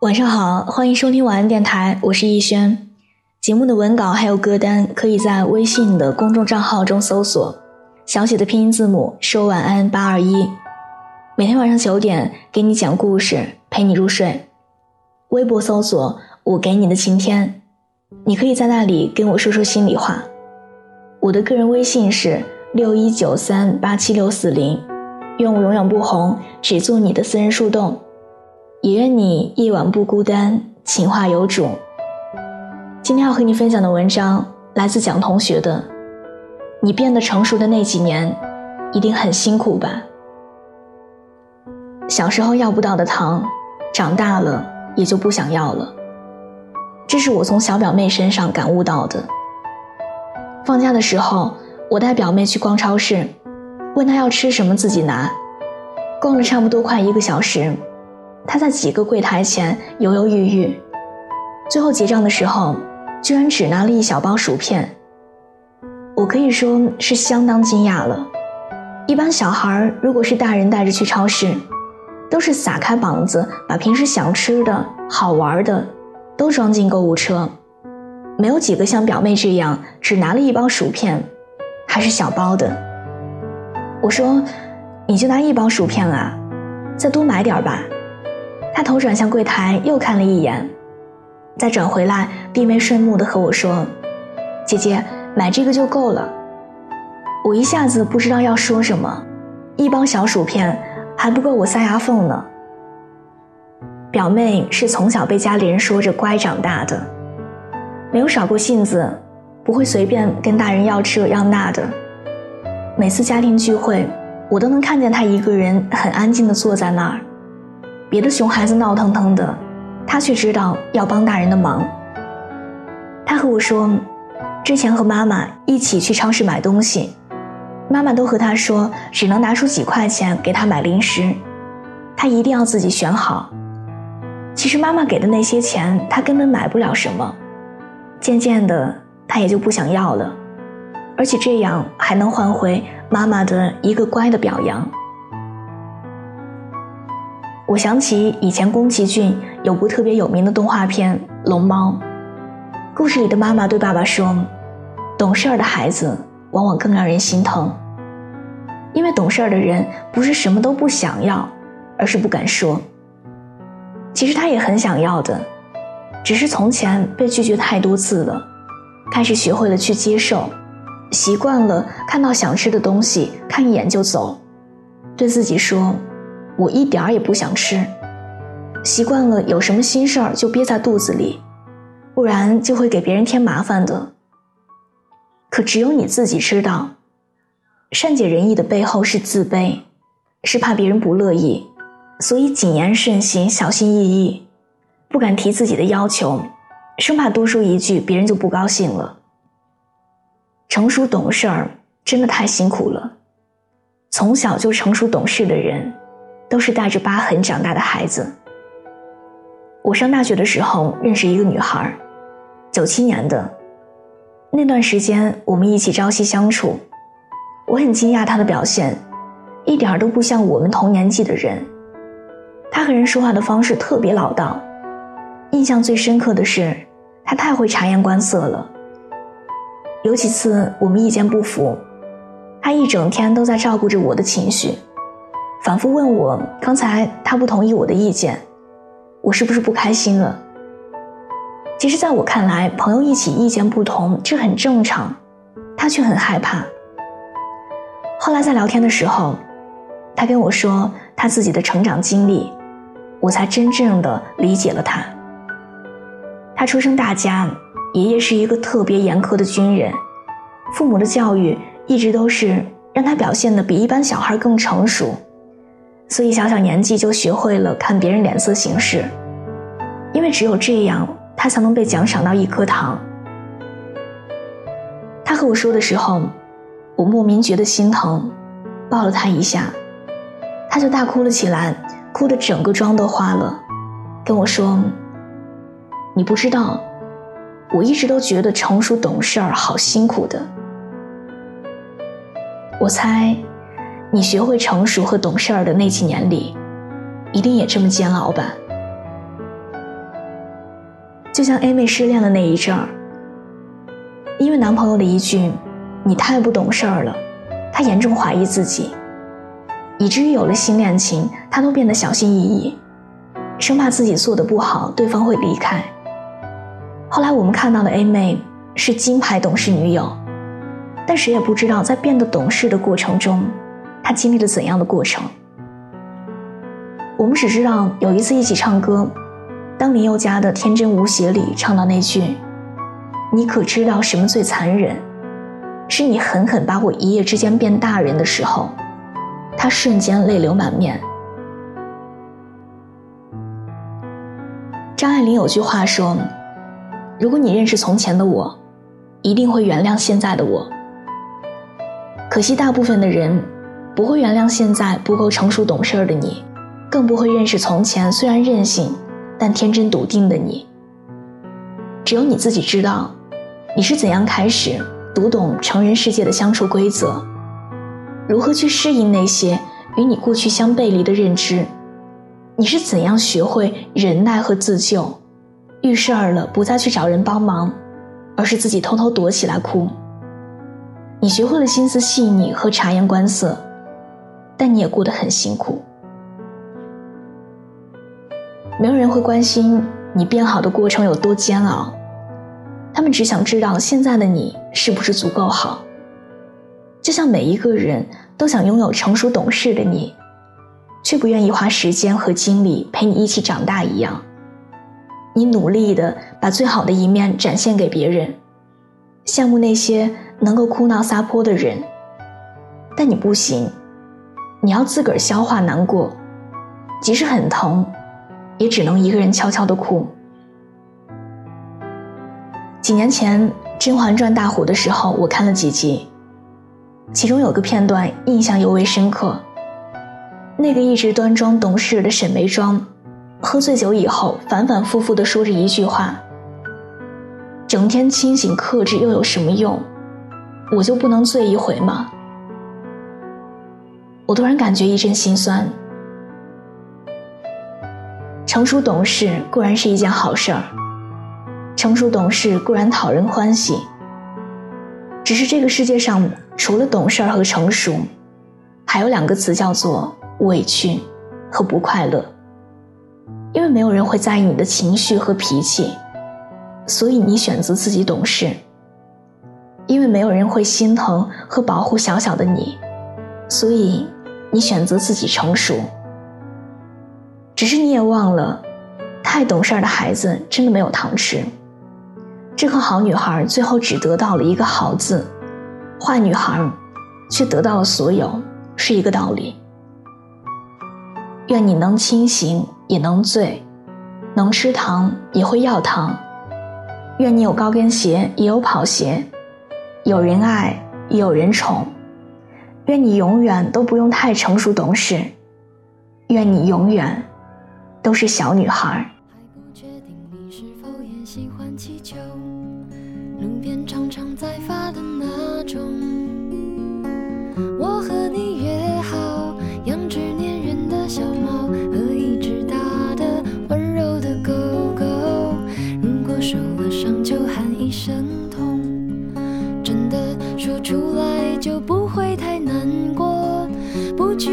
晚上好，欢迎收听晚安电台，我是逸轩。节目的文稿还有歌单，可以在微信的公众账号中搜索小写的拼音字母说晚安八二一。每天晚上九点给你讲故事，陪你入睡。微博搜索我给你的晴天，你可以在那里跟我说说心里话。我的个人微信是六一九三八七六四零。愿我永远不红，只做你的私人树洞。也愿你夜晚不孤单，情话有主。今天要和你分享的文章来自蒋同学的。你变得成熟的那几年，一定很辛苦吧？小时候要不到的糖，长大了也就不想要了。这是我从小表妹身上感悟到的。放假的时候，我带表妹去逛超市。问她要吃什么，自己拿。逛了差不多快一个小时，他在几个柜台前犹犹豫豫，最后结账的时候，居然只拿了一小包薯片。我可以说是相当惊讶了。一般小孩如果是大人带着去超市，都是撒开膀子，把平时想吃的好玩的都装进购物车，没有几个像表妹这样只拿了一包薯片，还是小包的。我说：“你就拿一包薯片啊，再多买点吧。”他头转向柜台，又看了一眼，再转回来，低眉顺目的和我说：“姐姐，买这个就够了。”我一下子不知道要说什么，一包小薯片还不够我塞牙缝呢。表妹是从小被家里人说着乖长大的，没有耍过性子，不会随便跟大人要这要那的。每次家庭聚会，我都能看见他一个人很安静的坐在那儿，别的熊孩子闹腾腾的，他却知道要帮大人的忙。他和我说，之前和妈妈一起去超市买东西，妈妈都和他说只能拿出几块钱给他买零食，他一定要自己选好。其实妈妈给的那些钱，他根本买不了什么，渐渐的他也就不想要了。而且这样还能换回妈妈的一个乖的表扬。我想起以前宫崎骏有部特别有名的动画片《龙猫》，故事里的妈妈对爸爸说：“懂事儿的孩子往往更让人心疼，因为懂事儿的人不是什么都不想要，而是不敢说。其实他也很想要的，只是从前被拒绝太多次了，开始学会了去接受。”习惯了看到想吃的东西，看一眼就走，对自己说：“我一点儿也不想吃。”习惯了有什么心事儿就憋在肚子里，不然就会给别人添麻烦的。可只有你自己知道，善解人意的背后是自卑，是怕别人不乐意，所以谨言慎行，小心翼翼，不敢提自己的要求，生怕多说一句别人就不高兴了。成熟懂事儿真的太辛苦了。从小就成熟懂事的人，都是带着疤痕长大的孩子。我上大学的时候认识一个女孩，九七年的。那段时间我们一起朝夕相处，我很惊讶她的表现，一点都不像我们同年纪的人。她和人说话的方式特别老道，印象最深刻的是，她太会察言观色了。有几次我们意见不符，他一整天都在照顾着我的情绪，反复问我刚才他不同意我的意见，我是不是不开心了？其实，在我看来，朋友一起意见不同这很正常，他却很害怕。后来在聊天的时候，他跟我说他自己的成长经历，我才真正的理解了他。他出生大家。爷爷是一个特别严苛的军人，父母的教育一直都是让他表现的比一般小孩更成熟，所以小小年纪就学会了看别人脸色行事，因为只有这样，他才能被奖赏到一颗糖。他和我说的时候，我莫名觉得心疼，抱了他一下，他就大哭了起来，哭的整个妆都花了，跟我说：“你不知道。”我一直都觉得成熟懂事儿好辛苦的。我猜，你学会成熟和懂事儿的那几年里，一定也这么煎熬吧？就像 A 妹失恋的那一阵儿，因为男朋友的一句“你太不懂事儿了”，她严重怀疑自己，以至于有了新恋情，她都变得小心翼翼，生怕自己做的不好，对方会离开。后来我们看到的 A 妹是金牌懂事女友，但谁也不知道在变得懂事的过程中，他经历了怎样的过程。我们只知道有一次一起唱歌，当林宥嘉的《天真无邪》里唱到那句“你可知道什么最残忍？是你狠狠把我一夜之间变大人”的时候，他瞬间泪流满面。张爱玲有句话说：“如果你认识从前的我，一定会原谅现在的我。”可惜大部分的人不会原谅现在不够成熟懂事的你。更不会认识从前虽然任性，但天真笃定的你。只有你自己知道，你是怎样开始读懂成人世界的相处规则，如何去适应那些与你过去相背离的认知。你是怎样学会忍耐和自救，遇事儿了不再去找人帮忙，而是自己偷偷躲起来哭。你学会了心思细腻和察言观色，但你也过得很辛苦。没有人会关心你变好的过程有多煎熬，他们只想知道现在的你是不是足够好。就像每一个人都想拥有成熟懂事的你，却不愿意花时间和精力陪你一起长大一样。你努力的把最好的一面展现给别人，羡慕那些能够哭闹撒泼的人，但你不行，你要自个儿消化难过，即使很疼。也只能一个人悄悄的哭。几年前《甄嬛传》大火的时候，我看了几集，其中有个片段印象尤为深刻。那个一直端庄懂事的沈眉庄，喝醉酒以后反反复复的说着一句话：“整天清醒克制又有什么用？我就不能醉一回吗？”我突然感觉一阵心酸。成熟懂事固然是一件好事儿，成熟懂事固然讨人欢喜。只是这个世界上除了懂事和成熟，还有两个词叫做委屈和不快乐。因为没有人会在意你的情绪和脾气，所以你选择自己懂事。因为没有人会心疼和保护小小的你，所以你选择自己成熟。只是你也忘了，太懂事儿的孩子真的没有糖吃。这个好女孩最后只得到了一个好字，坏女孩却得到了所有，是一个道理。愿你能清醒也能醉，能吃糖也会要糖。愿你有高跟鞋也有跑鞋，有人爱也有人宠。愿你永远都不用太成熟懂事，愿你永远。都是小女孩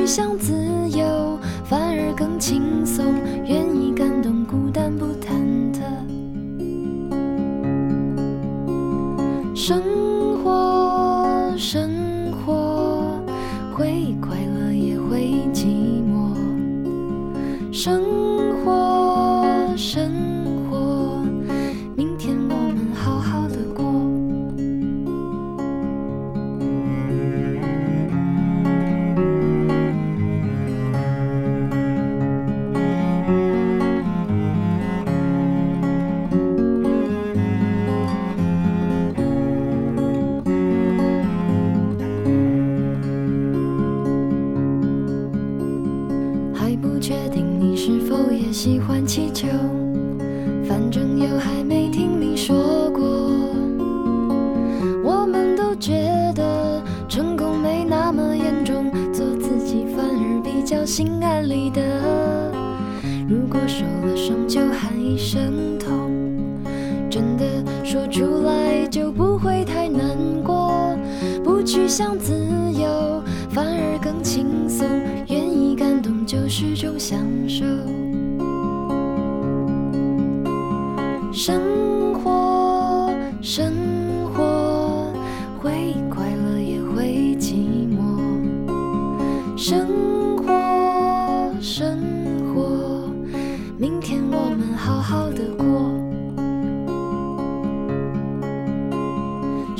想自由反而更轻松，愿意感动孤单不忐忑。生活，生心安理得。如果受了伤就喊一声痛，真的说出来就不会太难过，不去想自由，反而更轻松。愿意感动就是种享受。生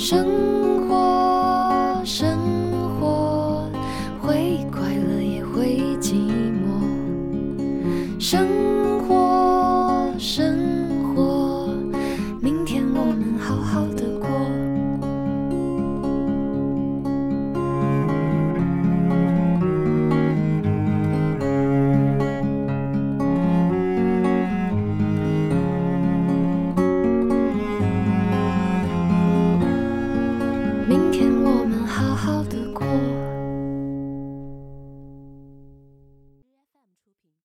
生